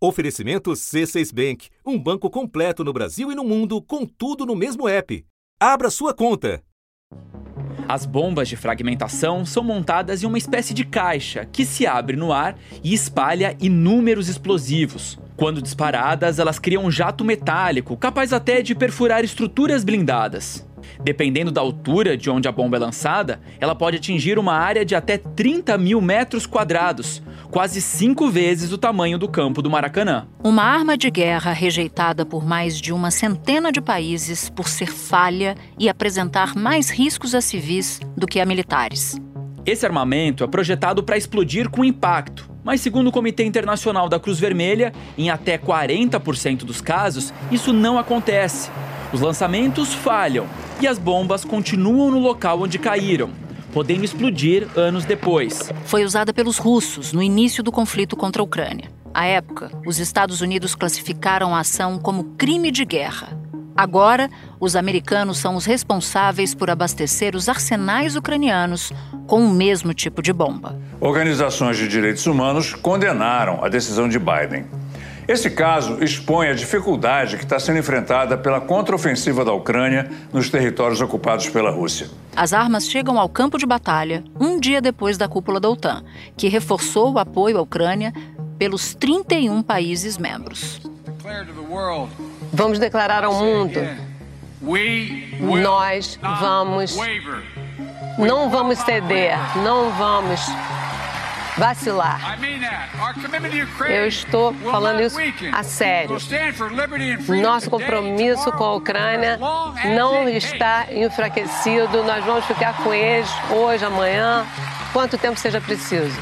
Oferecimento C6 Bank, um banco completo no Brasil e no mundo, com tudo no mesmo app. Abra sua conta. As bombas de fragmentação são montadas em uma espécie de caixa que se abre no ar e espalha inúmeros explosivos. Quando disparadas, elas criam um jato metálico capaz até de perfurar estruturas blindadas. Dependendo da altura de onde a bomba é lançada, ela pode atingir uma área de até 30 mil metros quadrados, quase cinco vezes o tamanho do campo do Maracanã. Uma arma de guerra rejeitada por mais de uma centena de países por ser falha e apresentar mais riscos a civis do que a militares. Esse armamento é projetado para explodir com impacto, mas segundo o Comitê Internacional da Cruz Vermelha, em até 40% dos casos, isso não acontece. Os lançamentos falham e as bombas continuam no local onde caíram, podendo explodir anos depois. Foi usada pelos russos no início do conflito contra a Ucrânia. À época, os Estados Unidos classificaram a ação como crime de guerra. Agora, os americanos são os responsáveis por abastecer os arsenais ucranianos com o mesmo tipo de bomba. Organizações de direitos humanos condenaram a decisão de Biden. Esse caso expõe a dificuldade que está sendo enfrentada pela contraofensiva da Ucrânia nos territórios ocupados pela Rússia. As armas chegam ao campo de batalha um dia depois da cúpula da OTAN, que reforçou o apoio à Ucrânia pelos 31 países membros. Vamos declarar ao mundo: nós vamos. Não vamos ceder, não vamos vacilar. Eu estou falando isso a sério. Nosso compromisso com a Ucrânia não está enfraquecido. Nós vamos ficar com eles hoje, amanhã, quanto tempo seja preciso.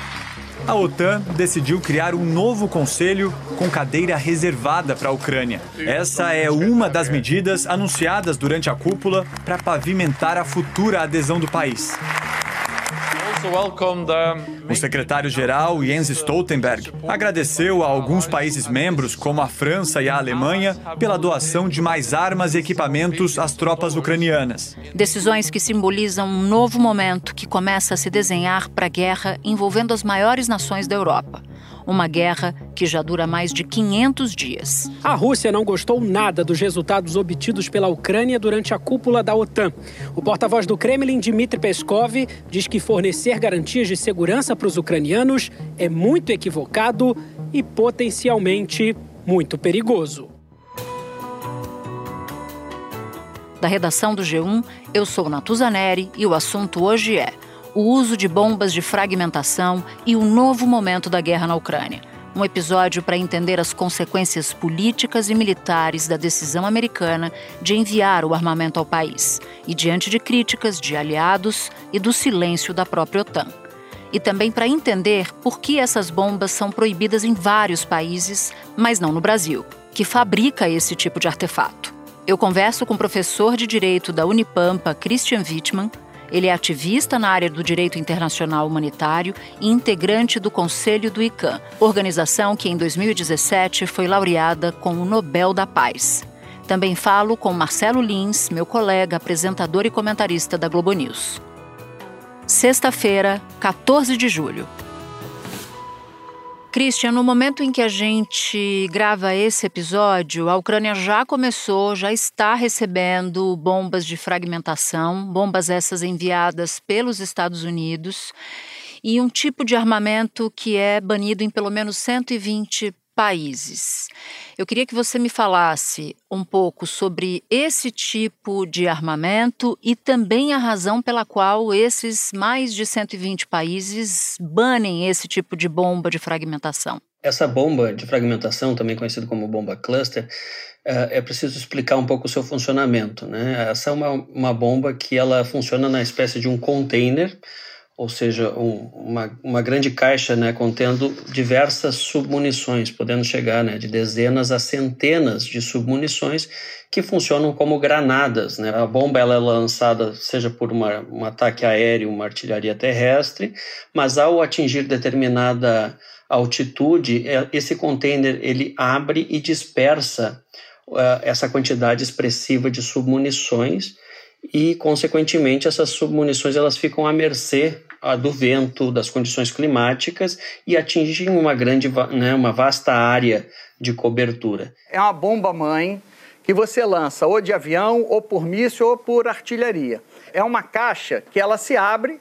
A OTAN decidiu criar um novo conselho com cadeira reservada para a Ucrânia. Essa é uma das medidas anunciadas durante a cúpula para pavimentar a futura adesão do país. O secretário-geral Jens Stoltenberg agradeceu a alguns países membros, como a França e a Alemanha, pela doação de mais armas e equipamentos às tropas ucranianas. Decisões que simbolizam um novo momento que começa a se desenhar para a guerra envolvendo as maiores nações da Europa uma guerra que já dura mais de 500 dias. A Rússia não gostou nada dos resultados obtidos pela Ucrânia durante a cúpula da OTAN. O porta-voz do Kremlin, Dmitry Peskov, diz que fornecer garantias de segurança para os ucranianos é muito equivocado e potencialmente muito perigoso. Da redação do G1, eu sou Natuzaneri e o assunto hoje é o uso de bombas de fragmentação e o novo momento da guerra na Ucrânia. Um episódio para entender as consequências políticas e militares da decisão americana de enviar o armamento ao país, e diante de críticas de aliados e do silêncio da própria OTAN. E também para entender por que essas bombas são proibidas em vários países, mas não no Brasil, que fabrica esse tipo de artefato. Eu converso com o professor de Direito da Unipampa, Christian Wittmann, ele é ativista na área do direito internacional humanitário e integrante do Conselho do ICAN, organização que em 2017 foi laureada com o Nobel da Paz. Também falo com Marcelo Lins, meu colega, apresentador e comentarista da Globo News. Sexta-feira, 14 de julho. Christian, no momento em que a gente grava esse episódio, a Ucrânia já começou, já está recebendo bombas de fragmentação, bombas essas enviadas pelos Estados Unidos, e um tipo de armamento que é banido em pelo menos 120 países. Eu queria que você me falasse um pouco sobre esse tipo de armamento e também a razão pela qual esses mais de 120 países banem esse tipo de bomba de fragmentação. Essa bomba de fragmentação, também conhecida como bomba cluster, eh, é preciso explicar um pouco o seu funcionamento. Né? Essa é uma, uma bomba que ela funciona na espécie de um container ou seja, um, uma, uma grande caixa né, contendo diversas submunições, podendo chegar né, de dezenas a centenas de submunições que funcionam como granadas. Né? A bomba ela é lançada seja por uma, um ataque aéreo, uma artilharia terrestre, mas ao atingir determinada altitude, é, esse container ele abre e dispersa uh, essa quantidade expressiva de submunições e, consequentemente, essas submunições elas ficam à mercê do vento, das condições climáticas e atingem uma grande, né, uma vasta área de cobertura. É uma bomba mãe que você lança ou de avião, ou por míssil, ou por artilharia. É uma caixa que ela se abre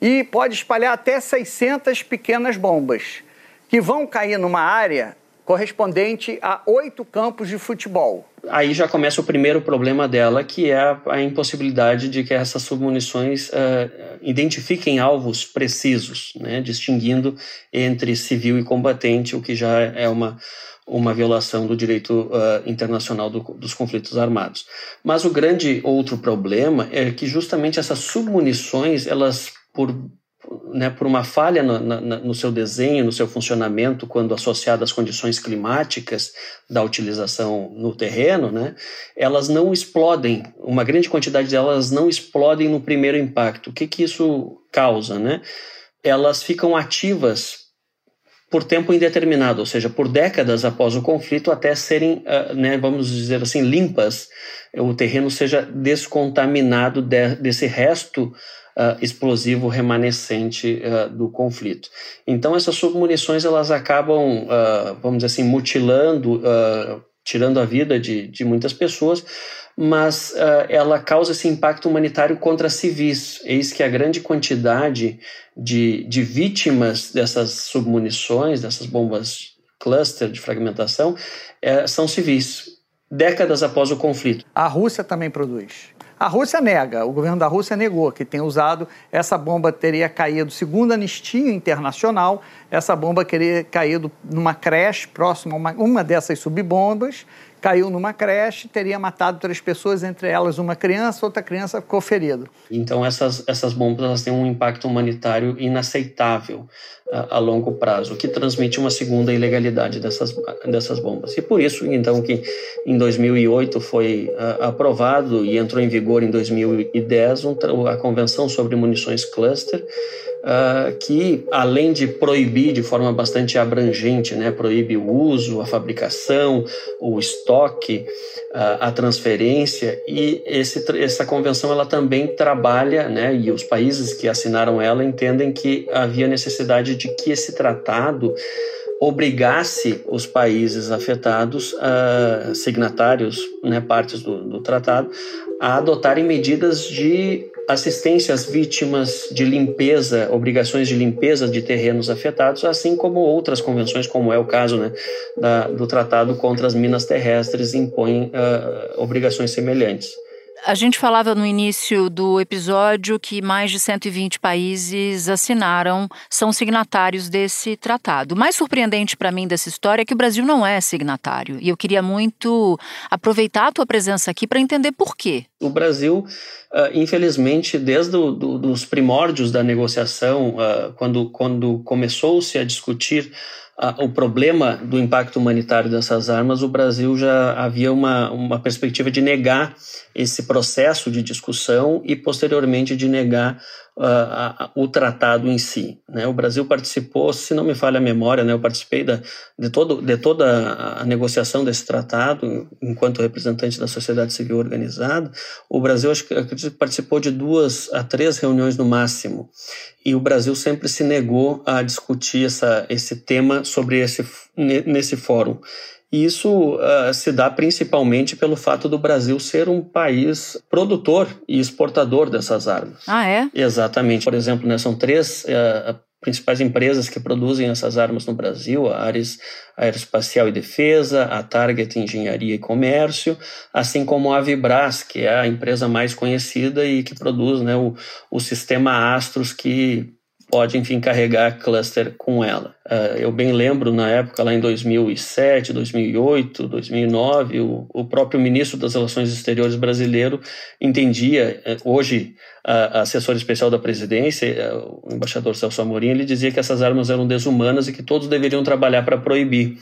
e pode espalhar até 600 pequenas bombas, que vão cair numa área correspondente a oito campos de futebol. Aí já começa o primeiro problema dela, que é a, impossibilidade de que essas submunições uh, identifiquem alvos precisos, né, distinguindo entre civil e combatente, o que já é uma, uma violação do direito uh, internacional do, dos conflitos armados. Mas o grande outro problema é que justamente essas submunições, elas por né, por uma falha no, no, seu desenho, no seu funcionamento, quando associada às condições climáticas da utilização no terreno, né, elas não explodem, uma grande quantidade delas não explodem no primeiro impacto. O que, que isso causa? Né? Elas ficam ativas por tempo indeterminado, ou seja, por décadas após o conflito, até serem, uh, né, vamos dizer assim, limpas, o terreno seja descontaminado de, desse resto uh, explosivo remanescente uh, do conflito. Então essas submunições elas acabam, uh, vamos dizer assim, mutilando, tirando a vida de, de muitas pessoas, mas ela causa esse impacto humanitário contra civis. Eis que a grande quantidade de, de vítimas dessas submunições, dessas bombas cluster de fragmentação, é, são civis, décadas após o conflito. A Rússia também produz. A Rússia nega, o governo da Rússia negou que tem usado, essa bomba teria caído, segundo a Anistia Internacional, essa bomba teria caído numa creche próxima a uma, uma dessas subbombas, caiu numa creche, teria matado três pessoas, entre elas uma criança, outra criança ficou ferida. Então essas, essas bombas elas têm um impacto humanitário inaceitável a, a longo prazo, que transmite uma segunda ilegalidade dessas, dessas bombas. E por isso, então, que em 2008 foi a, aprovado e entrou em vigor em 2010 um, a Convenção sobre Munições Cluster, uh, que, além de proibir de forma bastante abrangente, né, proíbe o uso, a fabricação, o estoque, uh, a transferência, e esse, essa convenção ela também trabalha, né, e os países que assinaram ela entendem que havia necessidade de que esse tratado obrigasse os países afetados, uh, signatários, né, partes do, do, tratado, a adotarem medidas de assistência às vítimas, de limpeza, obrigações de limpeza de terrenos afetados, assim como outras convenções, como é o caso né, da, do Tratado contra as Minas Terrestres, impõem uh, obrigações semelhantes. A gente falava no início do episódio que mais de 120 países assinaram, são signatários desse tratado. O mais surpreendente para mim dessa história é que o Brasil não é signatário. E eu queria muito aproveitar a tua presença aqui para entender por quê. O Brasil, uh, infelizmente, desde do, do, os primórdios da negociação, uh, quando, quando começou-se a discutir o problema do impacto humanitário dessas armas, o Brasil já havia uma, uma perspectiva de negar esse processo de discussão e, posteriormente, de negar uh, o tratado em si. Né? O Brasil participou, se não me falha a memória, né, eu participei da, de, todo, de toda a negociação desse tratado enquanto representante da sociedade civil organizada. O Brasil, acho que participou de duas a três reuniões no máximo. E o Brasil sempre se negou a discutir essa, esse tema sobre esse, nesse fórum. E isso uh, se dá principalmente pelo fato do Brasil ser um país produtor e exportador dessas armas. Ah, é? Exatamente. Por exemplo, né, são três uh, principais empresas que produzem essas armas no Brasil: a Ares Aeroespacial e Defesa, a Target Engenharia e Comércio, assim como a Vibras, que é a empresa mais conhecida e que produz né, o, o sistema Astros que pode, enfim, carregar cluster com ela. Uh, eu bem lembro, na época, lá em 2007, 2008, 2009, o, o próprio ministro das Relações Exteriores brasileiro entendia, uh, hoje, uh, assessor especial da presidência, eh, o embaixador Celso Amorim, ele dizia que essas armas eram desumanas e que todos deveriam trabalhar para proibir.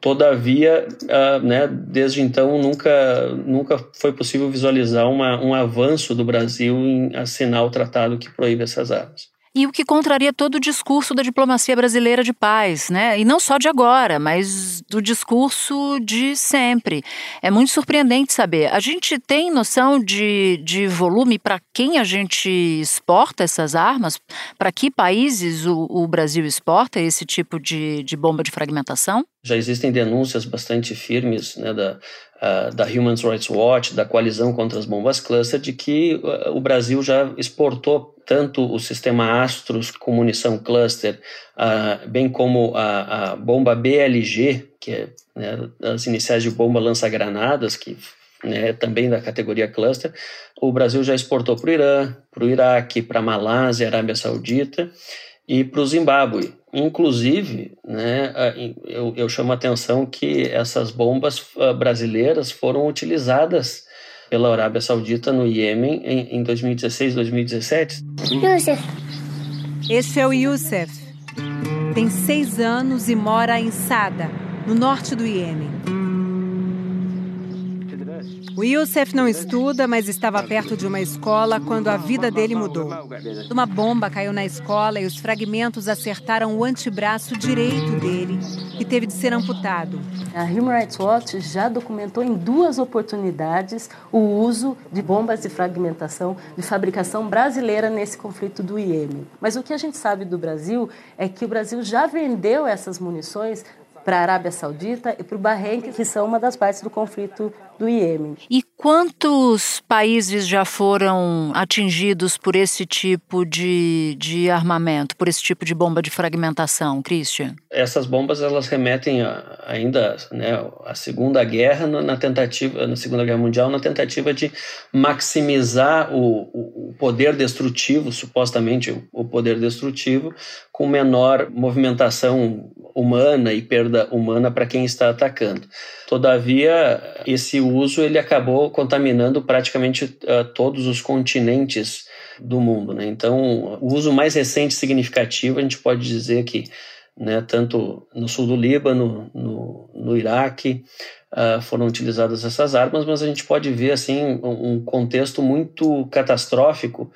Todavia, uh, né, desde então, nunca, nunca foi possível visualizar uma, um avanço do Brasil em assinar o tratado que proíbe essas armas. E o que contraria todo o discurso da diplomacia brasileira de paz, né? E não só de agora, mas do discurso de sempre. É muito surpreendente saber. A gente tem noção de, de volume para quem a gente exporta essas armas? Para que países o, o Brasil exporta esse tipo de, de bomba de fragmentação? Já existem denúncias bastante firmes né, da, uh, da Human Rights Watch, da coalizão contra as bombas cluster, de que uh, o Brasil já exportou tanto o sistema Astros com munição cluster, uh, bem como a, a, bomba BLG, que é né, as iniciais de bomba lança-granadas, que né, também da categoria cluster, o Brasil já exportou para o Irã, para o Iraque, para a Malásia, Arábia Saudita e para o Zimbábue. Inclusive, né, eu, eu chamo a atenção que essas bombas ah, brasileiras foram utilizadas pela Arábia Saudita no Iêmen em, em 2016, 2017. Youssef. Este é o Youssef. Tem seis anos e mora em Sada, no norte do Iêmen. O Youssef não estuda, mas estava perto de uma escola quando a vida dele mudou. Uma bomba caiu na escola e os fragmentos acertaram o antebraço direito dele, que teve de ser amputado. A Human Rights Watch já documentou em duas oportunidades o uso de bombas de fragmentação de fabricação brasileira nesse conflito do Iêmen. Mas o que a gente sabe do Brasil é que o Brasil já vendeu essas munições para a Arábia Saudita e para o Bahrein, que são uma das partes do conflito do Iêmen. E quantos países já foram atingidos por esse tipo de, de armamento, por esse tipo de bomba de fragmentação, Christian? Essas bombas elas remetem a, ainda né, à Segunda Guerra na tentativa, na Segunda Guerra Mundial, na tentativa de maximizar o, o poder destrutivo, supostamente o poder destrutivo, com menor movimentação humana e perda humana para quem está atacando. Todavia, esse uso ele acabou contaminando praticamente uh, todos os continentes do mundo. Né? Então, o uso mais recente significativo, a gente pode dizer que né, tanto no sul do Líbano, no, no Iraque, uh, foram utilizadas essas armas, mas a gente pode ver assim um contexto muito catastrófico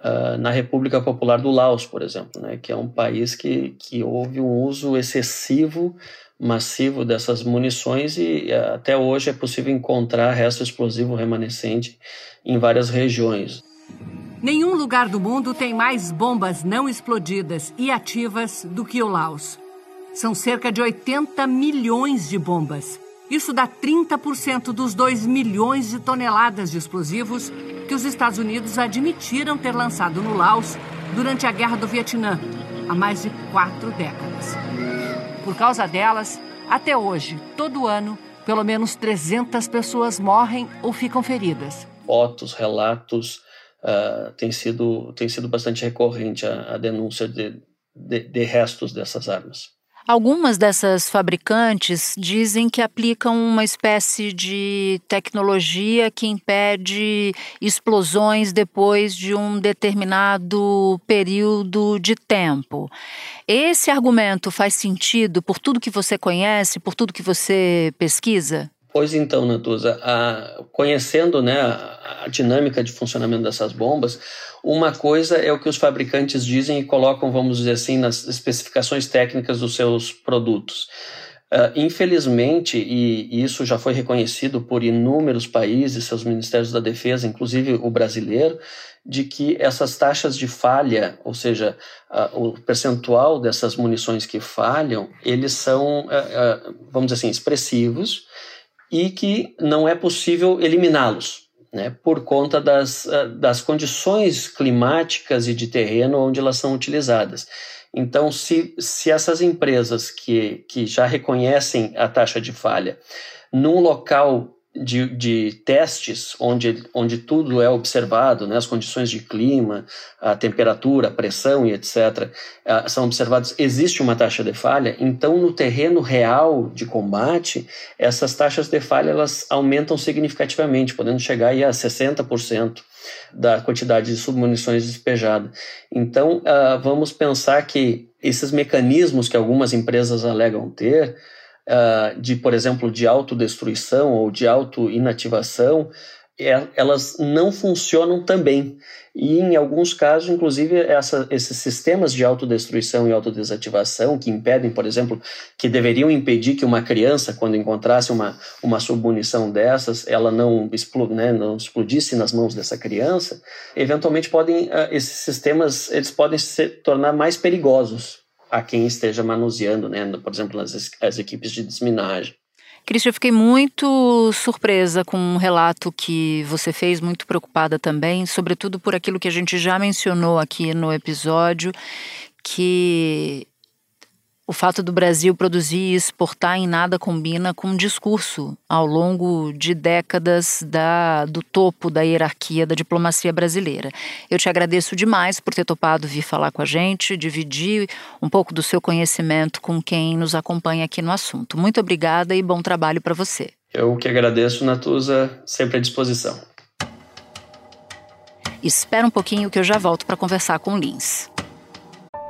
Uh, na República Popular do Laos, por exemplo, né, que é um país que, que houve um uso excessivo, massivo dessas munições e até hoje é possível encontrar resto explosivo remanescente em várias regiões. Nenhum lugar do mundo tem mais bombas não explodidas e ativas do que o Laos. São cerca de 80 milhões de bombas. Isso dá 30% dos 2 milhões de toneladas de explosivos que os Estados Unidos admitiram ter lançado no Laos durante a Guerra do Vietnã, há mais de quatro décadas. Por causa delas, até hoje, todo ano, pelo menos 300 pessoas morrem ou ficam feridas. Fotos, relatos, uh, tem, sido, tem sido bastante recorrente a, a denúncia de, de, de restos dessas armas. Algumas dessas fabricantes dizem que aplicam uma espécie de tecnologia que impede explosões depois de um determinado período de tempo. Esse argumento faz sentido por tudo que você conhece, por tudo que você pesquisa? Pois então, Natuza, a, conhecendo né, a, a, dinâmica de funcionamento dessas bombas, uma coisa é o que os fabricantes dizem e colocam, vamos dizer assim, nas especificações técnicas dos seus produtos. Uh, infelizmente, e isso já foi reconhecido por inúmeros países, seus ministérios da defesa, inclusive o brasileiro, de que essas taxas de falha, ou seja, uh, o percentual dessas munições que falham, eles são, uh, vamos dizer assim, expressivos e que não é possível eliminá-los né, por conta das, ah, das condições climáticas e de terreno onde elas são utilizadas. Então, se, se essas empresas que, que já reconhecem a taxa de falha, num local de, de testes onde, onde tudo é observado, né, as condições de clima, a temperatura, a pressão e etc., uh, são observados, existe uma taxa de falha, então no terreno real de combate, essas taxas de falha elas aumentam significativamente, podendo chegar aí a 60% da quantidade de submunições despejadas. Então, uh, vamos pensar que esses mecanismos que algumas empresas alegam ter, uh, de, por exemplo, de autodestruição ou de auto-inativação, é, elas não funcionam também. E em alguns casos, inclusive, essa, esses sistemas de autodestruição e autodesativação que impedem, por exemplo, que deveriam impedir que uma criança, quando encontrasse uma, uma submunição dessas, ela não, né, não explodisse nas mãos dessa criança, eventualmente podem, ah, esses sistemas eles podem se tornar mais perigosos a quem esteja manuseando, né, por exemplo, as, as equipes de desminagem. Cristian, eu fiquei muito surpresa com um relato que você fez, muito preocupada também, sobretudo por aquilo que a gente já mencionou aqui no episódio, que o fato do Brasil produzir e exportar em nada combina com um discurso ao longo de décadas da, do topo da hierarquia da diplomacia brasileira. Eu te agradeço demais por ter topado vir falar com a gente, dividir um pouco do seu conhecimento com quem nos acompanha aqui no assunto. Muito obrigada e bom trabalho para você. Eu que agradeço, Natuza, sempre à disposição. Espera um pouquinho que eu já volto para conversar com o Lins.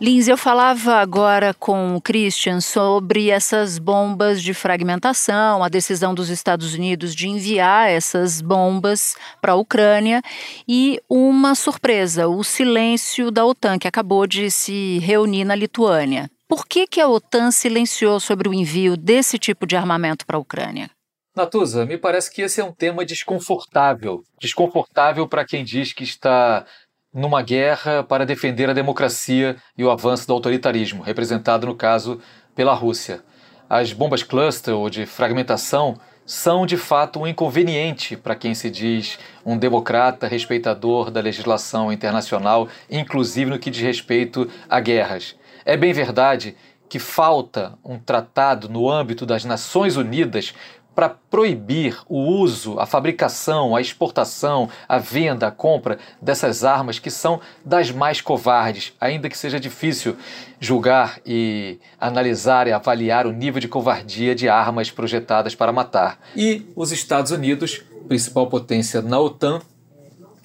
Lins, eu falava agora com o Christian sobre essas bombas de fragmentação, a decisão dos Estados Unidos de enviar essas bombas para a Ucrânia e uma surpresa, o silêncio da OTAN, que acabou de se reunir na Lituânia. Por que, que a OTAN silenciou sobre o envio desse tipo de armamento para a Ucrânia? Natuza, me parece que esse é um tema desconfortável. Desconfortável para quem diz que está numa guerra para defender a democracia e o avanço do autoritarismo, representado no caso pela Rússia. As bombas cluster ou de fragmentação são de fato um inconveniente para quem se diz um democrata respeitador da legislação internacional, inclusive no que diz respeito a guerras. É bem verdade que falta um tratado no âmbito das Nações Unidas para proibir o uso, a fabricação, a exportação, a venda, a compra dessas armas que são das mais covardes, ainda que seja difícil julgar e analisar e avaliar o nível de covardia de armas projetadas para matar. E os Estados Unidos, principal potência na OTAN,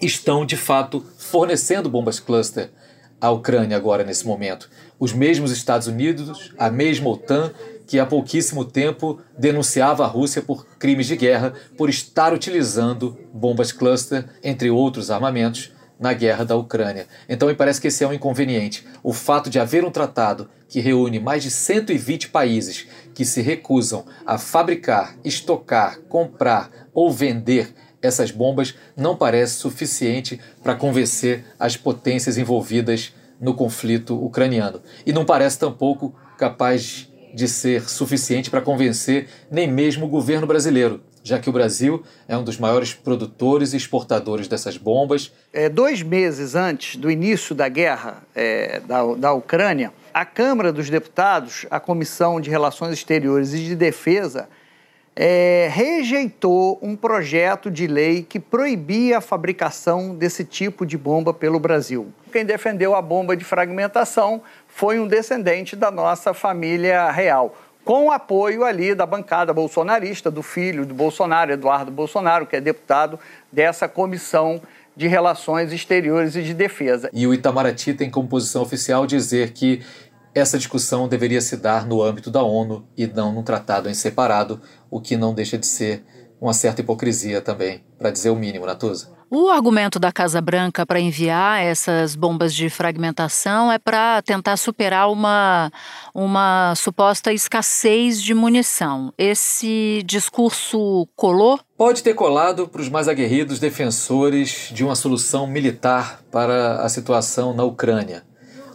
estão de fato fornecendo bombas cluster à Ucrânia agora nesse momento. Os mesmos Estados Unidos, a mesma OTAN que há pouquíssimo tempo denunciava a Rússia por crimes de guerra por estar utilizando bombas cluster, entre outros armamentos, na guerra da Ucrânia. Então me parece que esse é um inconveniente. O fato de haver um tratado que reúne mais de 120 países que se recusam a fabricar, estocar, comprar ou vender essas bombas não parece suficiente para convencer as potências envolvidas no conflito ucraniano. E não parece tampouco capaz de ser suficiente para convencer nem mesmo o governo brasileiro, já que o Brasil é um dos maiores produtores e exportadores dessas bombas. É, dois meses antes do início da guerra é, da, da Ucrânia, a Câmara dos Deputados, a Comissão de Relações Exteriores e de Defesa, é, rejeitou um projeto de lei que proibia a fabricação desse tipo de bomba pelo Brasil. Quem defendeu a bomba de fragmentação foi um descendente da nossa família real, com o apoio ali da bancada bolsonarista, do filho do Bolsonaro, Eduardo Bolsonaro, que é deputado dessa comissão de Relações Exteriores e de Defesa. E o Itamaraty tem como posição oficial dizer que essa discussão deveria se dar no âmbito da ONU e não num tratado em separado, o que não deixa de ser uma certa hipocrisia também, para dizer o mínimo, Natuza. O argumento da Casa Branca para enviar essas bombas de fragmentação é para tentar superar uma, uma suposta escassez de munição. Esse discurso colou? Pode ter colado para os mais aguerridos defensores de uma solução militar para a situação na Ucrânia.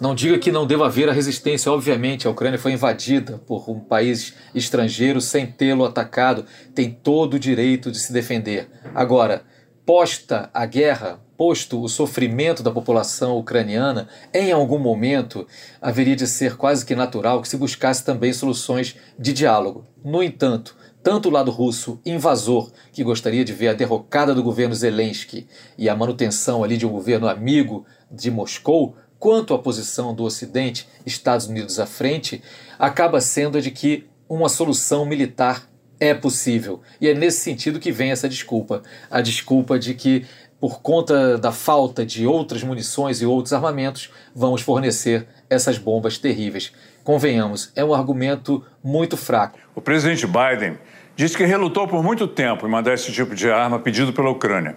Não diga que não deva haver a resistência, obviamente, a Ucrânia foi invadida por um país estrangeiro sem tê-lo atacado, tem todo o direito de se defender. Agora, posta a guerra, posto o sofrimento da população ucraniana, em algum momento haveria de ser quase que natural que se buscasse também soluções de diálogo. No entanto, tanto o lado russo invasor, que gostaria de ver a derrocada do governo Zelensky e a manutenção ali de um governo amigo de Moscou, quanto a posição do Ocidente, Estados Unidos à frente, acaba sendo a de que uma solução militar é possível. E é nesse sentido que vem essa desculpa. A desculpa de que, por conta da falta de outras munições e outros armamentos, vamos fornecer essas bombas terríveis. Convenhamos, é um argumento muito fraco. O presidente Biden disse que relutou por muito tempo em mandar esse tipo de arma pedido pela Ucrânia,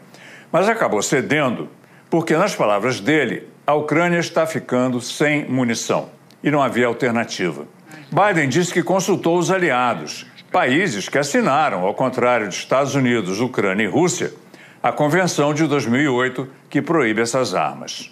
mas acabou cedendo porque, nas palavras dele, a Ucrânia está ficando sem munição e não havia alternativa. Biden disse que consultou os aliados, países que assinaram, ao contrário de Estados Unidos, Ucrânia e Rússia, a Convenção de 2008 que proíbe essas armas.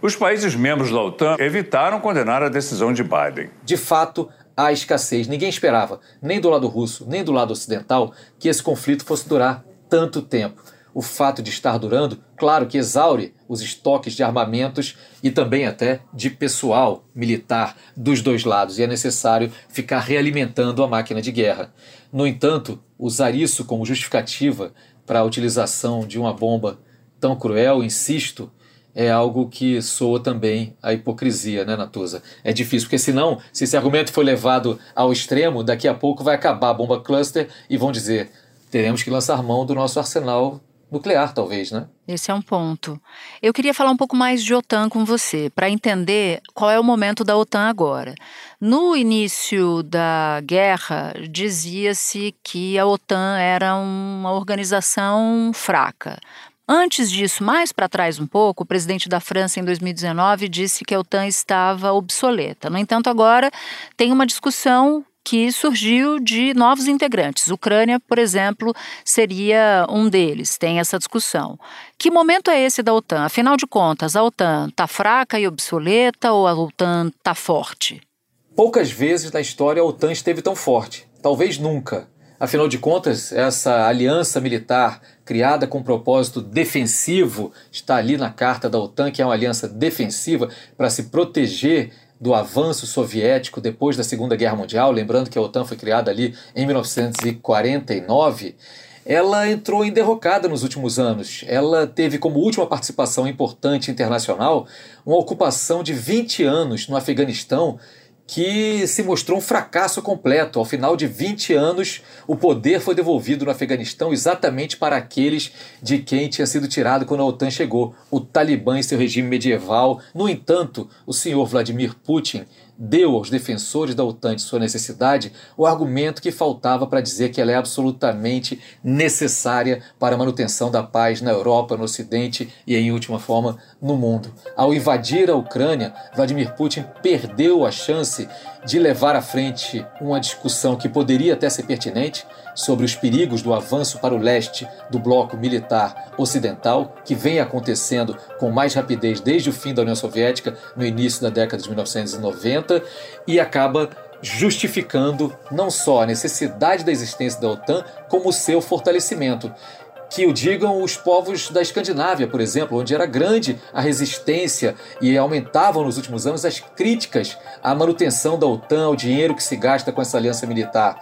Os países membros da OTAN evitaram condenar a decisão de Biden. De fato, há escassez. Ninguém esperava, nem do lado russo, nem do lado ocidental, que esse conflito fosse durar tanto tempo. O fato de estar durando, claro que exaure os estoques de armamentos e também até de pessoal militar dos dois lados, e é necessário ficar realimentando a máquina de guerra. No entanto, usar isso como justificativa para a utilização de uma bomba tão cruel, insisto, é algo que soa também a hipocrisia, né, Natuza? É difícil, porque senão, se esse argumento for levado ao extremo, daqui a pouco vai acabar a bomba cluster e vão dizer: teremos que lançar mão do nosso arsenal nuclear, talvez, né? Esse é um ponto. Eu queria falar um pouco mais de OTAN com você, para entender qual é o momento da OTAN agora. No início da guerra, dizia-se que a OTAN era uma organização fraca, Antes disso, mais para trás um pouco, o presidente da França, em 2019, disse que a OTAN estava obsoleta. No entanto, agora tem uma discussão que surgiu de novos integrantes. Ucrânia, por exemplo, seria um deles. Tem essa discussão. Que momento é esse da OTAN? Afinal de contas, a OTAN está fraca e obsoleta ou a OTAN está forte? Poucas vezes na história a OTAN esteve tão forte. Talvez nunca. Afinal de contas, essa aliança militar criada com propósito defensivo está ali na carta da OTAN, que é uma aliança defensiva para se proteger do avanço soviético depois da Segunda Guerra Mundial. Lembrando que a OTAN foi criada ali em 1949 ela entrou em derrocada nos últimos anos. Ela teve como última participação importante internacional uma ocupação de 20 anos no Afeganistão que se mostrou um fracasso completo. Ao final de 20 anos, o poder foi devolvido no Afeganistão exatamente para aqueles de quem tinha sido tirado quando a OTAN chegou, o Talibã e seu regime medieval. No entanto, o senhor Vladimir Putin deu aos defensores da OTAN de sua necessidade o argumento que faltava para dizer que ela é absolutamente necessária para a manutenção da paz na Europa, no Ocidente e, em última forma, no mundo. Ao invadir a Ucrânia, Vladimir Putin perdeu a chance de levar à frente uma discussão que poderia até ser pertinente sobre os perigos do avanço para o leste do bloco militar ocidental, que vem acontecendo com mais rapidez desde o fim da União Soviética, no início da década de 1990, e acaba justificando não só a necessidade da existência da OTAN, como o seu fortalecimento que o digam os povos da Escandinávia, por exemplo, onde era grande a resistência e aumentavam nos últimos anos as críticas à manutenção da OTAN, o dinheiro que se gasta com essa aliança militar.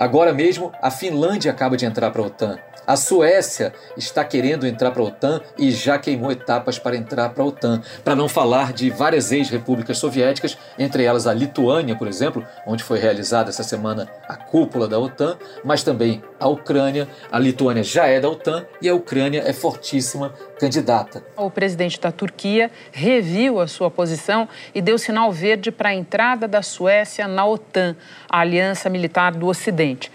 Agora mesmo, a Finlândia acaba de entrar para a OTAN. A Suécia está querendo entrar para a OTAN e já queimou etapas para entrar para a OTAN. Para não falar de várias ex-repúblicas soviéticas, entre elas a Lituânia, por exemplo, onde foi realizada essa semana a cúpula da OTAN, mas também a Ucrânia. A Lituânia já é da OTAN e a Ucrânia é fortíssima candidata. O presidente da Turquia reviu a sua posição e deu sinal verde para a entrada da Suécia na OTAN, a aliança militar do Ocidente.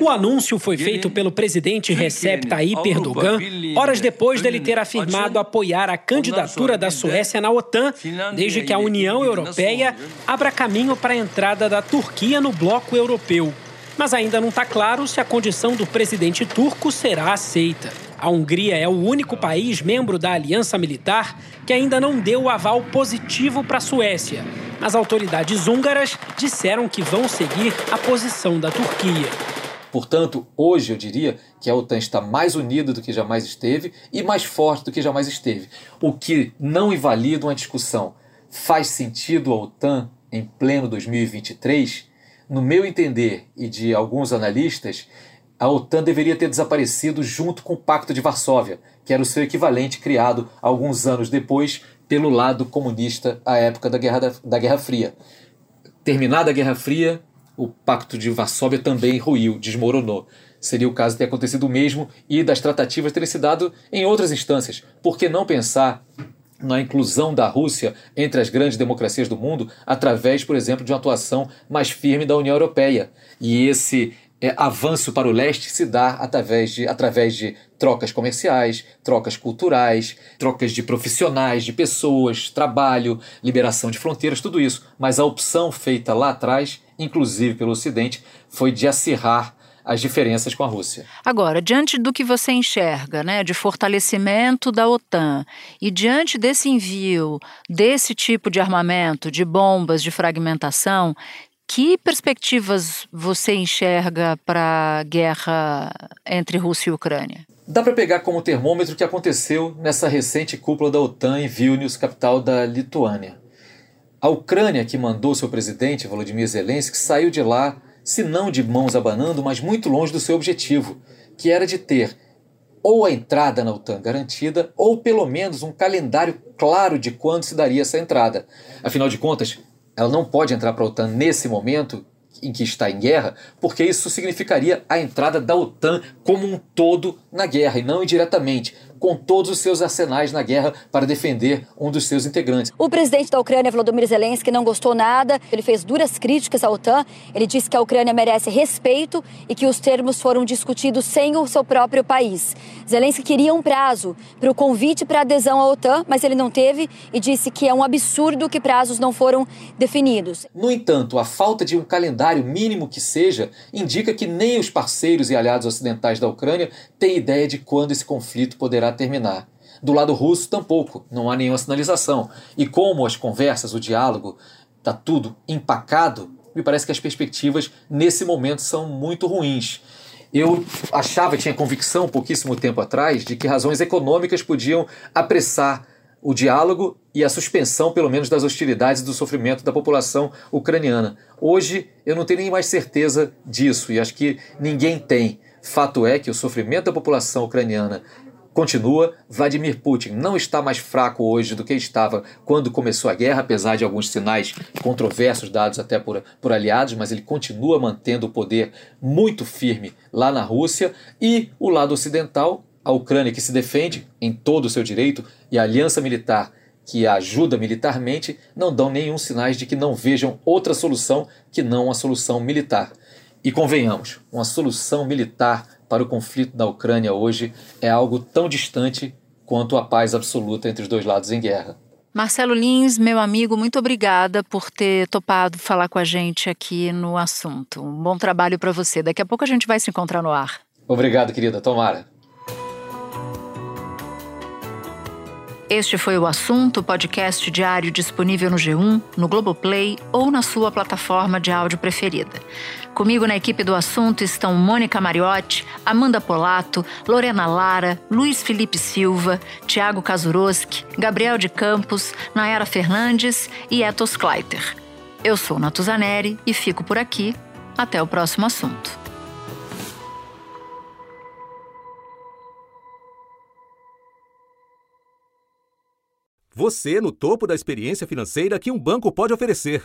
O anúncio foi feito pelo presidente Recep Tayyip Erdogan, horas depois dele ter afirmado apoiar a candidatura da Suécia na OTAN, desde que a União Europeia abra caminho para a entrada da Turquia no bloco europeu. Mas ainda não está claro se a condição do presidente turco será aceita. A Hungria é o único país membro da aliança militar que ainda não deu o aval positivo para a Suécia. As autoridades húngaras disseram que vão seguir a posição da Turquia. Portanto, hoje eu diria que a OTAN está mais unida do que jamais esteve e mais forte do que jamais esteve. O que não invalida uma discussão. Faz sentido a OTAN em pleno 2023? No meu entender e de alguns analistas, a OTAN deveria ter desaparecido junto com o Pacto de Varsóvia, que era o seu equivalente criado alguns anos depois pelo lado comunista à época da Guerra, da, da Guerra Fria. Terminada a Guerra Fria, o Pacto de Varsóvia também ruiu, desmoronou. Seria o caso ter acontecido o mesmo e das tratativas terem se dado em outras instâncias. Por que não pensar na inclusão da Rússia entre as grandes democracias do mundo através, por exemplo, de uma atuação mais firme da União Europeia? E esse é, avanço para o leste se dá através de, através de trocas comerciais, trocas culturais, trocas de profissionais, de pessoas, trabalho, liberação de fronteiras, tudo isso. Mas a opção feita lá atrás, inclusive pelo Ocidente, foi de acirrar as diferenças com a Rússia. Agora, diante do que você enxerga, né, de fortalecimento da OTAN e diante desse envio desse tipo de armamento, de bombas, de fragmentação, que perspectivas você enxerga para a guerra entre Rússia e Ucrânia? Dá para pegar como termômetro o que aconteceu nessa recente cúpula da OTAN em Vilnius, capital da Lituânia. A Ucrânia, que mandou seu presidente, Volodymyr Zelensky, saiu de lá, se não de mãos abanando, mas muito longe do seu objetivo, que era de ter ou a entrada na OTAN garantida, ou pelo menos um calendário claro de quando se daria essa entrada. Afinal de contas, ela não pode entrar para a OTAN nesse momento em que está em guerra, porque isso significaria a entrada da OTAN como um todo na guerra e não indiretamente com todos os seus arsenais na guerra para defender um dos seus integrantes. O presidente da Ucrânia, Volodymyr Zelensky, não gostou nada. Ele fez duras críticas à OTAN. Ele disse que a Ucrânia merece respeito e que os termos foram discutidos sem o seu próprio país. Zelensky queria um prazo para o convite para adesão à OTAN, mas ele não teve e disse que é um absurdo que prazos não foram definidos. No entanto, a falta de um calendário mínimo que seja indica que nem os parceiros e aliados ocidentais da Ucrânia têm ideia de quando esse conflito poderá terminar. Do lado russo, tampouco, não há nenhuma sinalização. E como as conversas, o diálogo, está tudo empacado, me parece que as perspectivas nesse momento são muito ruins. Eu achava, tinha convicção pouquíssimo tempo atrás, de que razões econômicas podiam apressar o diálogo e a suspensão, pelo menos, das hostilidades e do sofrimento da população ucraniana. Hoje eu não tenho nem mais certeza disso e acho que ninguém tem. Fato é que o sofrimento da população ucraniana Continua, Vladimir Putin não está mais fraco hoje do que estava quando começou a guerra, apesar de alguns sinais controversos dados até por, por aliados, mas ele continua mantendo o poder muito firme lá na Rússia. E o lado ocidental, a Ucrânia que se defende em todo o seu direito e a aliança militar que a ajuda militarmente, não dão nenhum sinais de que não vejam outra solução que não a solução militar. E convenhamos, uma solução militar para o conflito da Ucrânia hoje é algo tão distante quanto a paz absoluta entre os dois lados em guerra. Marcelo Lins, meu amigo, muito obrigada por ter topado falar com a gente aqui no assunto. Um bom trabalho para você. Daqui a pouco a gente vai se encontrar no ar. Obrigado, querida. Tomara. Este foi o assunto, podcast diário disponível no G1, no Globoplay ou na sua plataforma de áudio preferida. Comigo na equipe do assunto estão Mônica Mariotti, Amanda Polato, Lorena Lara, Luiz Felipe Silva, Tiago Kazuroski, Gabriel de Campos, Nayara Fernandes e Etos Kleiter. Eu sou Natuzaneri e fico por aqui. Até o próximo assunto. Você no topo da experiência financeira que um banco pode oferecer.